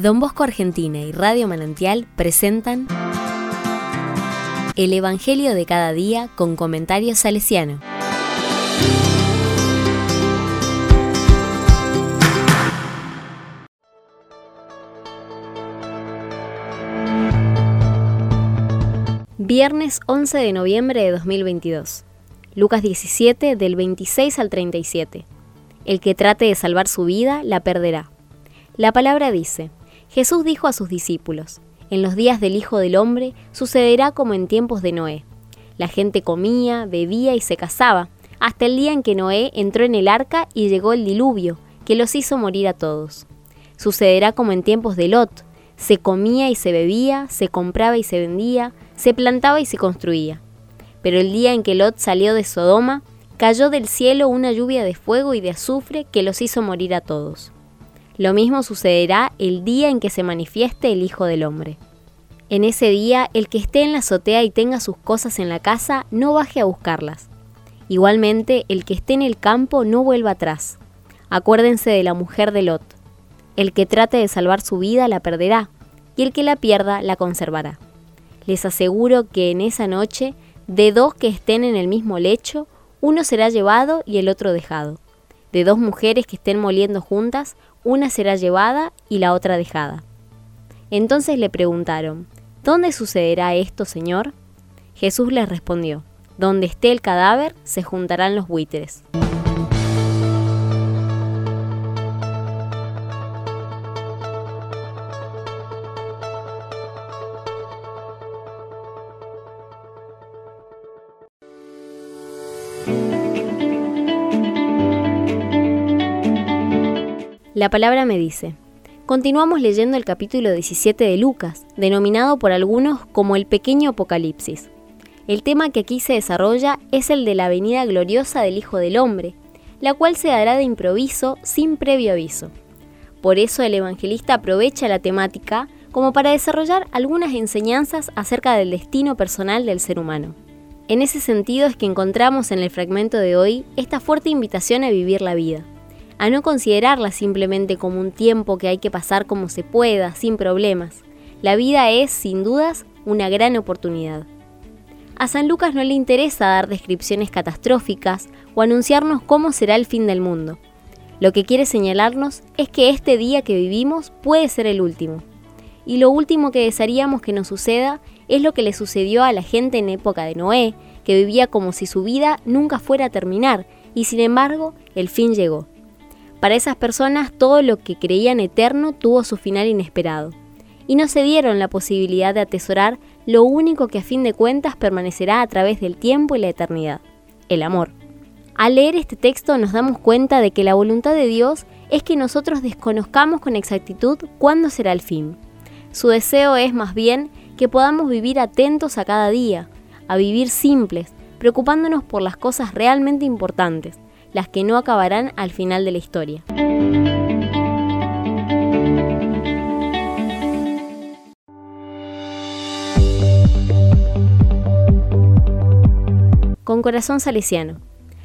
Don Bosco Argentina y Radio Manantial presentan El Evangelio de cada día con comentarios salesiano. Viernes 11 de noviembre de 2022. Lucas 17 del 26 al 37. El que trate de salvar su vida la perderá. La palabra dice, Jesús dijo a sus discípulos, En los días del Hijo del Hombre sucederá como en tiempos de Noé. La gente comía, bebía y se casaba, hasta el día en que Noé entró en el arca y llegó el diluvio, que los hizo morir a todos. Sucederá como en tiempos de Lot, se comía y se bebía, se compraba y se vendía, se plantaba y se construía. Pero el día en que Lot salió de Sodoma, cayó del cielo una lluvia de fuego y de azufre que los hizo morir a todos. Lo mismo sucederá el día en que se manifieste el Hijo del Hombre. En ese día, el que esté en la azotea y tenga sus cosas en la casa, no baje a buscarlas. Igualmente, el que esté en el campo no vuelva atrás. Acuérdense de la mujer de Lot. El que trate de salvar su vida la perderá, y el que la pierda la conservará. Les aseguro que en esa noche, de dos que estén en el mismo lecho, uno será llevado y el otro dejado. De dos mujeres que estén moliendo juntas, una será llevada y la otra dejada. Entonces le preguntaron, ¿Dónde sucederá esto, Señor? Jesús les respondió, Donde esté el cadáver, se juntarán los buitres. La palabra me dice. Continuamos leyendo el capítulo 17 de Lucas, denominado por algunos como el pequeño Apocalipsis. El tema que aquí se desarrolla es el de la venida gloriosa del Hijo del Hombre, la cual se dará de improviso sin previo aviso. Por eso el evangelista aprovecha la temática como para desarrollar algunas enseñanzas acerca del destino personal del ser humano. En ese sentido es que encontramos en el fragmento de hoy esta fuerte invitación a vivir la vida a no considerarla simplemente como un tiempo que hay que pasar como se pueda, sin problemas. La vida es, sin dudas, una gran oportunidad. A San Lucas no le interesa dar descripciones catastróficas o anunciarnos cómo será el fin del mundo. Lo que quiere señalarnos es que este día que vivimos puede ser el último. Y lo último que desearíamos que nos suceda es lo que le sucedió a la gente en época de Noé, que vivía como si su vida nunca fuera a terminar, y sin embargo el fin llegó. Para esas personas todo lo que creían eterno tuvo su final inesperado, y no se dieron la posibilidad de atesorar lo único que a fin de cuentas permanecerá a través del tiempo y la eternidad, el amor. Al leer este texto nos damos cuenta de que la voluntad de Dios es que nosotros desconozcamos con exactitud cuándo será el fin. Su deseo es más bien que podamos vivir atentos a cada día, a vivir simples, preocupándonos por las cosas realmente importantes, las que no acabarán al final de la historia. Con corazón salesiano.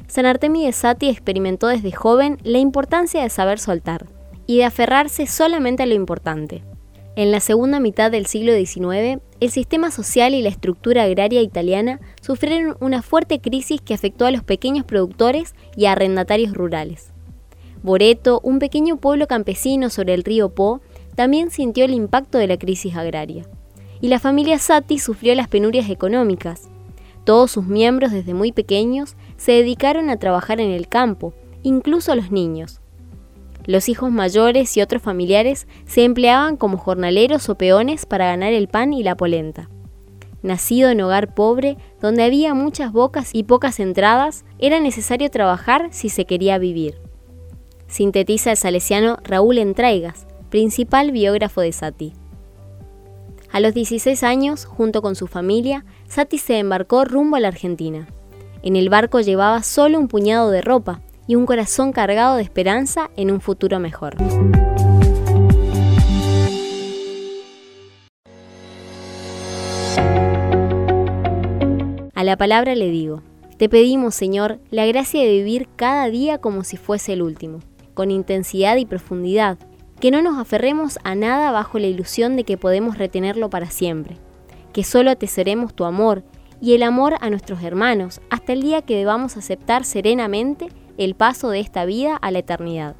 San de Sati experimentó desde joven la importancia de saber soltar y de aferrarse solamente a lo importante. En la segunda mitad del siglo XIX, el sistema social y la estructura agraria italiana sufrieron una fuerte crisis que afectó a los pequeños productores y arrendatarios rurales. Boreto, un pequeño pueblo campesino sobre el río Po, también sintió el impacto de la crisis agraria. Y la familia Sati sufrió las penurias económicas. Todos sus miembros desde muy pequeños se dedicaron a trabajar en el campo, incluso los niños. Los hijos mayores y otros familiares se empleaban como jornaleros o peones para ganar el pan y la polenta. Nacido en hogar pobre, donde había muchas bocas y pocas entradas, era necesario trabajar si se quería vivir. Sintetiza el salesiano Raúl Entraigas, principal biógrafo de Sati. A los 16 años, junto con su familia, Sati se embarcó rumbo a la Argentina. En el barco llevaba solo un puñado de ropa, y un corazón cargado de esperanza en un futuro mejor. A la palabra le digo, te pedimos, Señor, la gracia de vivir cada día como si fuese el último, con intensidad y profundidad, que no nos aferremos a nada bajo la ilusión de que podemos retenerlo para siempre, que solo atesoremos tu amor y el amor a nuestros hermanos hasta el día que debamos aceptar serenamente el paso de esta vida a la eternidad.